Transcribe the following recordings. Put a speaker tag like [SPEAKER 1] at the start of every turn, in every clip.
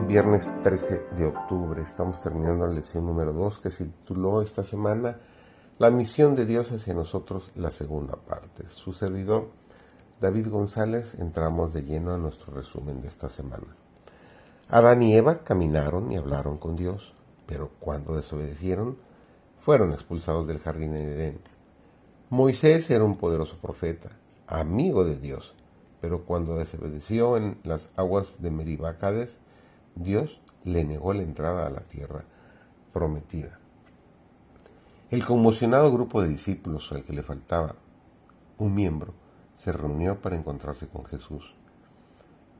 [SPEAKER 1] Viernes 13 de octubre, estamos terminando la lección número 2 que se tituló esta semana La misión de Dios hacia nosotros, la segunda parte. Su servidor David González entramos de lleno a nuestro resumen de esta semana. Adán y Eva caminaron y hablaron con Dios, pero cuando desobedecieron, fueron expulsados del jardín de Edén. Moisés era un poderoso profeta, amigo de Dios, pero cuando desobedeció en las aguas de Meribácades, Dios le negó la entrada a la tierra prometida. El conmocionado grupo de discípulos al que le faltaba un miembro se reunió para encontrarse con Jesús.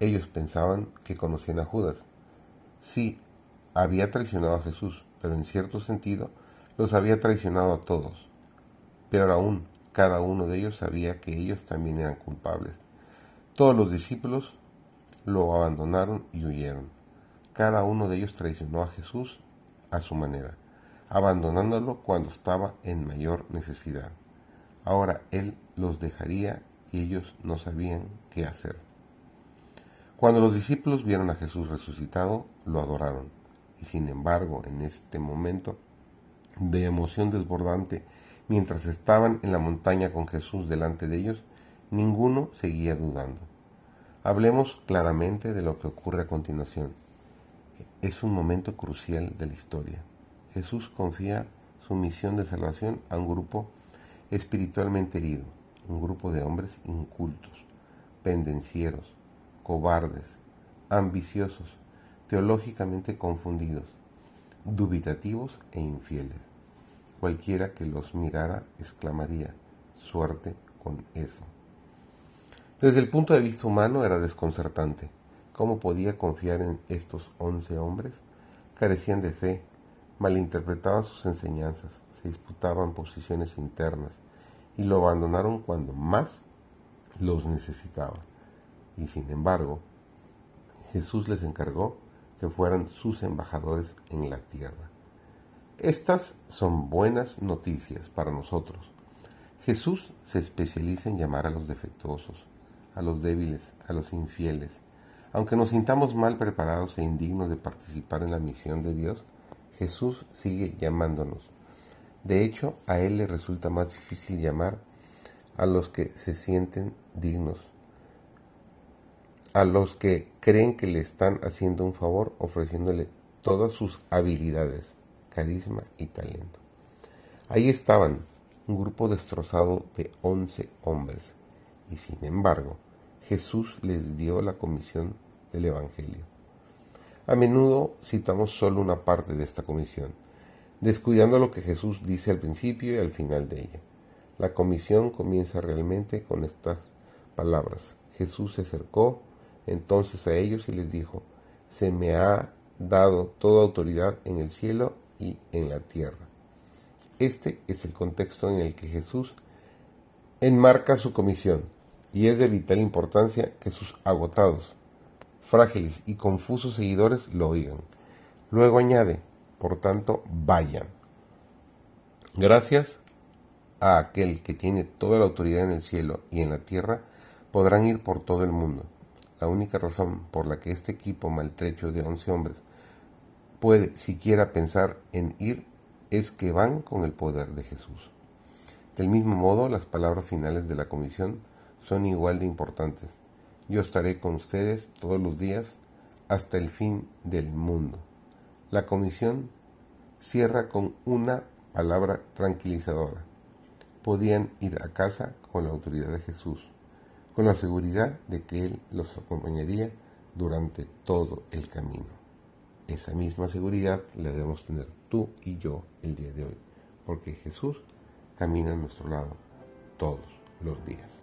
[SPEAKER 1] Ellos pensaban que conocían a Judas. Sí, había traicionado a Jesús, pero en cierto sentido los había traicionado a todos. Peor aún, cada uno de ellos sabía que ellos también eran culpables. Todos los discípulos lo abandonaron y huyeron. Cada uno de ellos traicionó a Jesús a su manera, abandonándolo cuando estaba en mayor necesidad. Ahora Él los dejaría y ellos no sabían qué hacer. Cuando los discípulos vieron a Jesús resucitado, lo adoraron. Y sin embargo, en este momento de emoción desbordante, mientras estaban en la montaña con Jesús delante de ellos, ninguno seguía dudando. Hablemos claramente de lo que ocurre a continuación es un momento crucial de la historia. Jesús confía su misión de salvación a un grupo espiritualmente herido, un grupo de hombres incultos, pendencieros, cobardes, ambiciosos, teológicamente confundidos, dubitativos e infieles. Cualquiera que los mirara exclamaría, suerte con eso. Desde el punto de vista humano era desconcertante ¿Cómo podía confiar en estos once hombres? Carecían de fe, malinterpretaban sus enseñanzas, se disputaban posiciones internas y lo abandonaron cuando más los necesitaba. Y sin embargo, Jesús les encargó que fueran sus embajadores en la tierra. Estas son buenas noticias para nosotros. Jesús se especializa en llamar a los defectuosos, a los débiles, a los infieles, aunque nos sintamos mal preparados e indignos de participar en la misión de Dios, Jesús sigue llamándonos. De hecho, a Él le resulta más difícil llamar a los que se sienten dignos, a los que creen que le están haciendo un favor ofreciéndole todas sus habilidades, carisma y talento. Ahí estaban, un grupo destrozado de once hombres, y sin embargo, Jesús les dio la comisión del Evangelio. A menudo citamos solo una parte de esta comisión, descuidando lo que Jesús dice al principio y al final de ella. La comisión comienza realmente con estas palabras. Jesús se acercó entonces a ellos y les dijo, se me ha dado toda autoridad en el cielo y en la tierra. Este es el contexto en el que Jesús enmarca su comisión y es de vital importancia que sus agotados, frágiles y confusos seguidores lo oigan. Luego añade, por tanto, vayan. Gracias a aquel que tiene toda la autoridad en el cielo y en la tierra, podrán ir por todo el mundo. La única razón por la que este equipo maltrecho de once hombres puede siquiera pensar en ir es que van con el poder de Jesús. Del mismo modo, las palabras finales de la comisión son igual de importantes. Yo estaré con ustedes todos los días hasta el fin del mundo. La comisión cierra con una palabra tranquilizadora. Podían ir a casa con la autoridad de Jesús, con la seguridad de que Él los acompañaría durante todo el camino. Esa misma seguridad la debemos tener tú y yo el día de hoy, porque Jesús camina a nuestro lado todos los días.